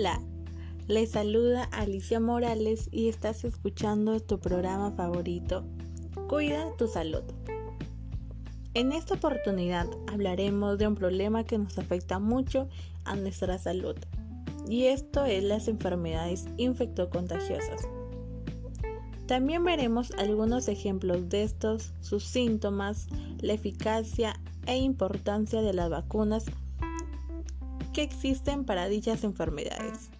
Hola, les saluda Alicia Morales y estás escuchando tu programa favorito, Cuida tu salud. En esta oportunidad hablaremos de un problema que nos afecta mucho a nuestra salud y esto es las enfermedades infectocontagiosas. También veremos algunos ejemplos de estos, sus síntomas, la eficacia e importancia de las vacunas que existen para dichas enfermedades.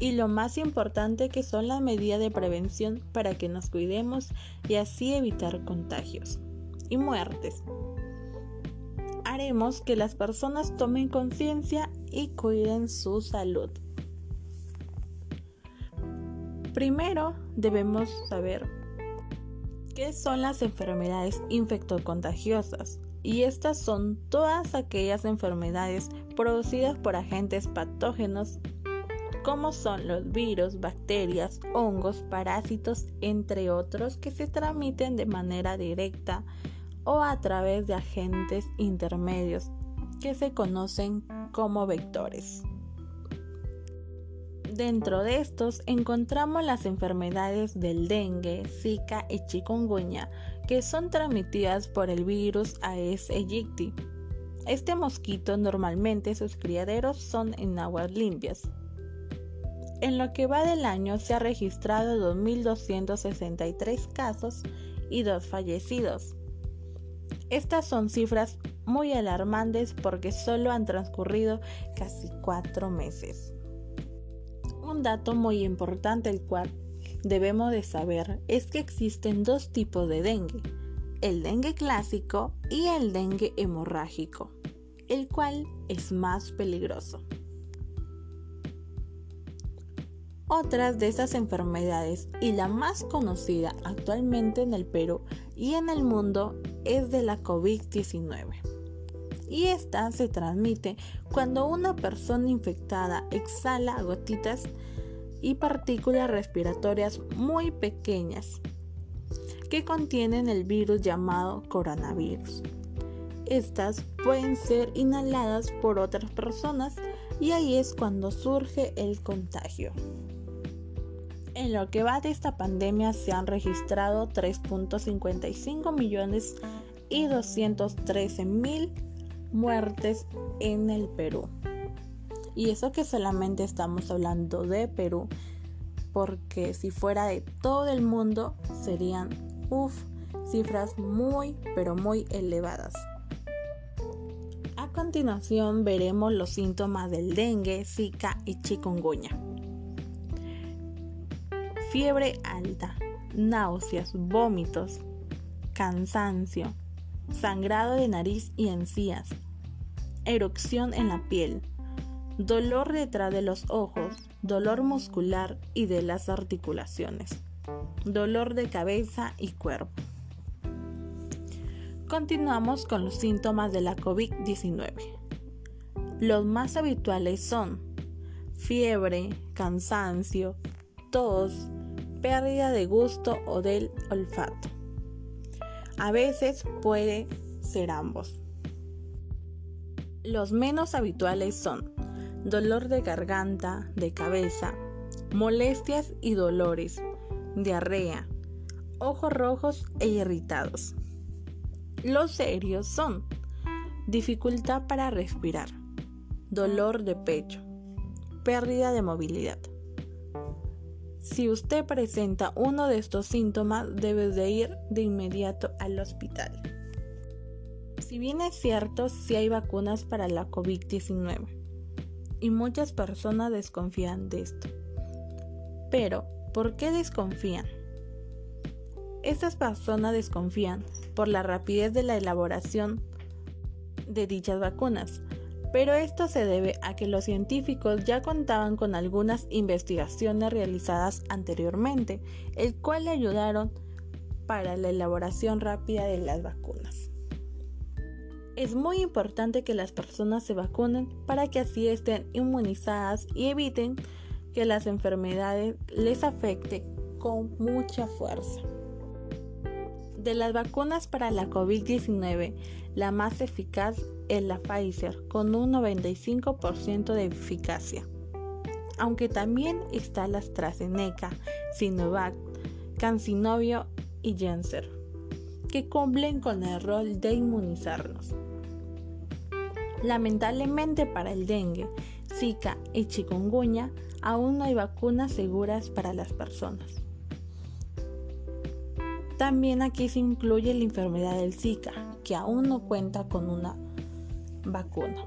Y lo más importante que son las medidas de prevención para que nos cuidemos y así evitar contagios y muertes. Haremos que las personas tomen conciencia y cuiden su salud. Primero debemos saber qué son las enfermedades infectocontagiosas y estas son todas aquellas enfermedades producidas por agentes patógenos como son los virus, bacterias, hongos, parásitos, entre otros, que se transmiten de manera directa o a través de agentes intermedios que se conocen como vectores. Dentro de estos encontramos las enfermedades del dengue, zika y chikungunya, que son transmitidas por el virus Aedes aegypti. Este mosquito normalmente sus criaderos son en aguas limpias. En lo que va del año se ha registrado 2.263 casos y dos fallecidos. Estas son cifras muy alarmantes porque solo han transcurrido casi cuatro meses. Un dato muy importante el cual debemos de saber es que existen dos tipos de dengue, el dengue clásico y el dengue hemorrágico, el cual es más peligroso. Otras de estas enfermedades y la más conocida actualmente en el Perú y en el mundo es de la COVID-19. Y esta se transmite cuando una persona infectada exhala gotitas y partículas respiratorias muy pequeñas que contienen el virus llamado coronavirus. Estas pueden ser inhaladas por otras personas y ahí es cuando surge el contagio. En lo que va de esta pandemia se han registrado 3.55 millones y 213 mil muertes en el Perú. Y eso que solamente estamos hablando de Perú, porque si fuera de todo el mundo serían, uff, cifras muy, pero muy elevadas. A continuación veremos los síntomas del dengue, zika y chikungunya. Fiebre alta, náuseas, vómitos, cansancio, sangrado de nariz y encías, erupción en la piel, dolor detrás de los ojos, dolor muscular y de las articulaciones, dolor de cabeza y cuerpo. Continuamos con los síntomas de la COVID-19. Los más habituales son fiebre, cansancio, tos, pérdida de gusto o del olfato. A veces puede ser ambos. Los menos habituales son dolor de garganta, de cabeza, molestias y dolores, diarrea, ojos rojos e irritados. Los serios son dificultad para respirar, dolor de pecho, pérdida de movilidad. Si usted presenta uno de estos síntomas, debe de ir de inmediato al hospital. Si bien es cierto, si hay vacunas para la COVID-19 y muchas personas desconfían de esto. Pero, ¿por qué desconfían? Estas personas desconfían por la rapidez de la elaboración de dichas vacunas, pero esto se debe a que los científicos ya contaban con algunas investigaciones realizadas anteriormente, el cual le ayudaron para la elaboración rápida de las vacunas. Es muy importante que las personas se vacunen para que así estén inmunizadas y eviten que las enfermedades les afecten con mucha fuerza. De las vacunas para la COVID-19, la más eficaz es la Pfizer con un 95% de eficacia. aunque también está la AstraZeneca, Sinovac, Cancinovio y Janssen, que cumplen con el rol de inmunizarnos. Lamentablemente para el dengue, Zika y chikungunya aún no hay vacunas seguras para las personas. También aquí se incluye la enfermedad del Zika, que aún no cuenta con una vacuna.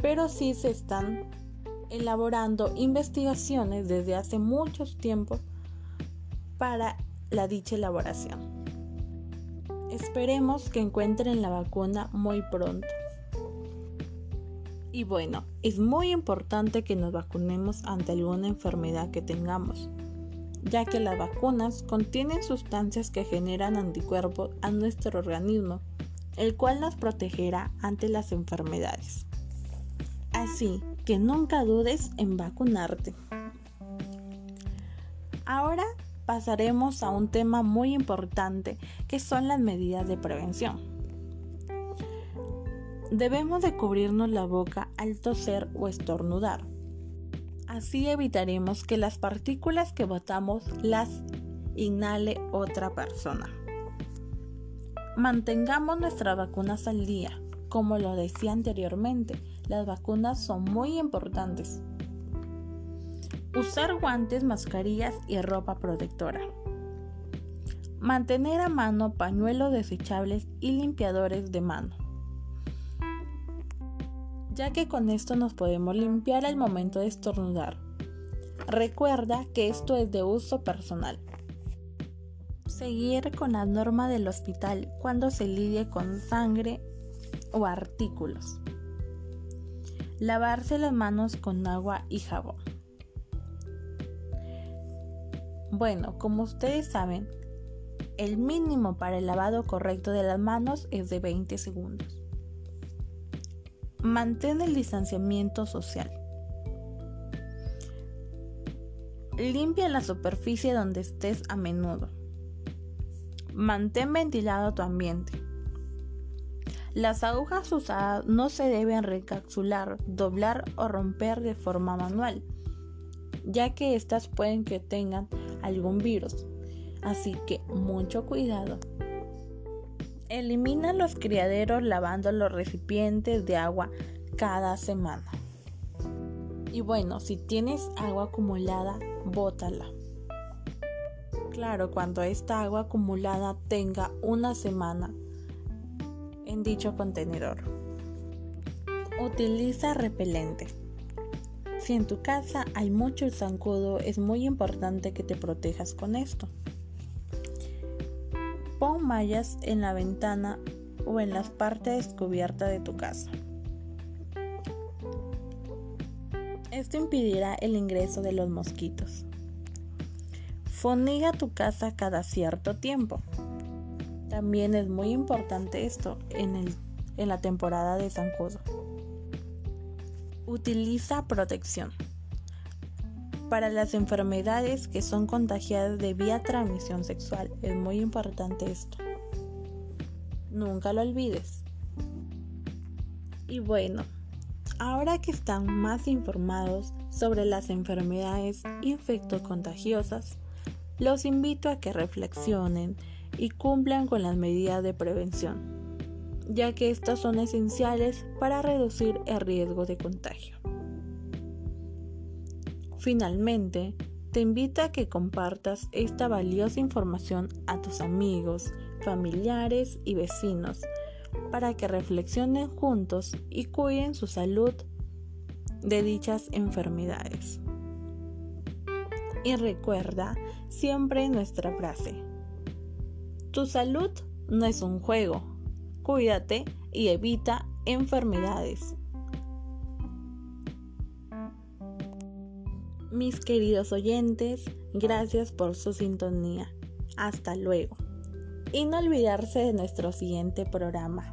Pero sí se están elaborando investigaciones desde hace mucho tiempo para la dicha elaboración. Esperemos que encuentren la vacuna muy pronto. Y bueno, es muy importante que nos vacunemos ante alguna enfermedad que tengamos, ya que las vacunas contienen sustancias que generan anticuerpos a nuestro organismo, el cual nos protegerá ante las enfermedades. Así que nunca dudes en vacunarte. Ahora pasaremos a un tema muy importante que son las medidas de prevención. Debemos de cubrirnos la boca al toser o estornudar. Así evitaremos que las partículas que botamos las inhale otra persona. Mantengamos nuestras vacunas al día. Como lo decía anteriormente, las vacunas son muy importantes. Usar guantes, mascarillas y ropa protectora. Mantener a mano pañuelos desechables y limpiadores de mano. Ya que con esto nos podemos limpiar al momento de estornudar. Recuerda que esto es de uso personal. Seguir con la norma del hospital cuando se lidie con sangre o artículos. Lavarse las manos con agua y jabón. Bueno, como ustedes saben, el mínimo para el lavado correcto de las manos es de 20 segundos. Mantén el distanciamiento social. Limpia la superficie donde estés a menudo. Mantén ventilado tu ambiente. Las agujas usadas no se deben recapsular, doblar o romper de forma manual, ya que estas pueden que tengan algún virus. Así que mucho cuidado. Elimina los criaderos lavando los recipientes de agua cada semana. Y bueno, si tienes agua acumulada, bótala. Claro, cuando esta agua acumulada tenga una semana en dicho contenedor. Utiliza repelente. Si en tu casa hay mucho zancudo, es muy importante que te protejas con esto. Pon mallas en la ventana o en las partes descubiertas de tu casa. Esto impedirá el ingreso de los mosquitos. Foniga tu casa cada cierto tiempo. También es muy importante esto en, en la temporada de zancudo. Utiliza protección. Para las enfermedades que son contagiadas de vía transmisión sexual es muy importante esto. Nunca lo olvides. Y bueno, ahora que están más informados sobre las enfermedades infectocontagiosas, los invito a que reflexionen y cumplan con las medidas de prevención ya que estas son esenciales para reducir el riesgo de contagio. Finalmente, te invito a que compartas esta valiosa información a tus amigos, familiares y vecinos para que reflexionen juntos y cuiden su salud de dichas enfermedades. Y recuerda siempre nuestra frase, tu salud no es un juego, cuídate y evita enfermedades. Mis queridos oyentes, gracias por su sintonía. Hasta luego. Y no olvidarse de nuestro siguiente programa.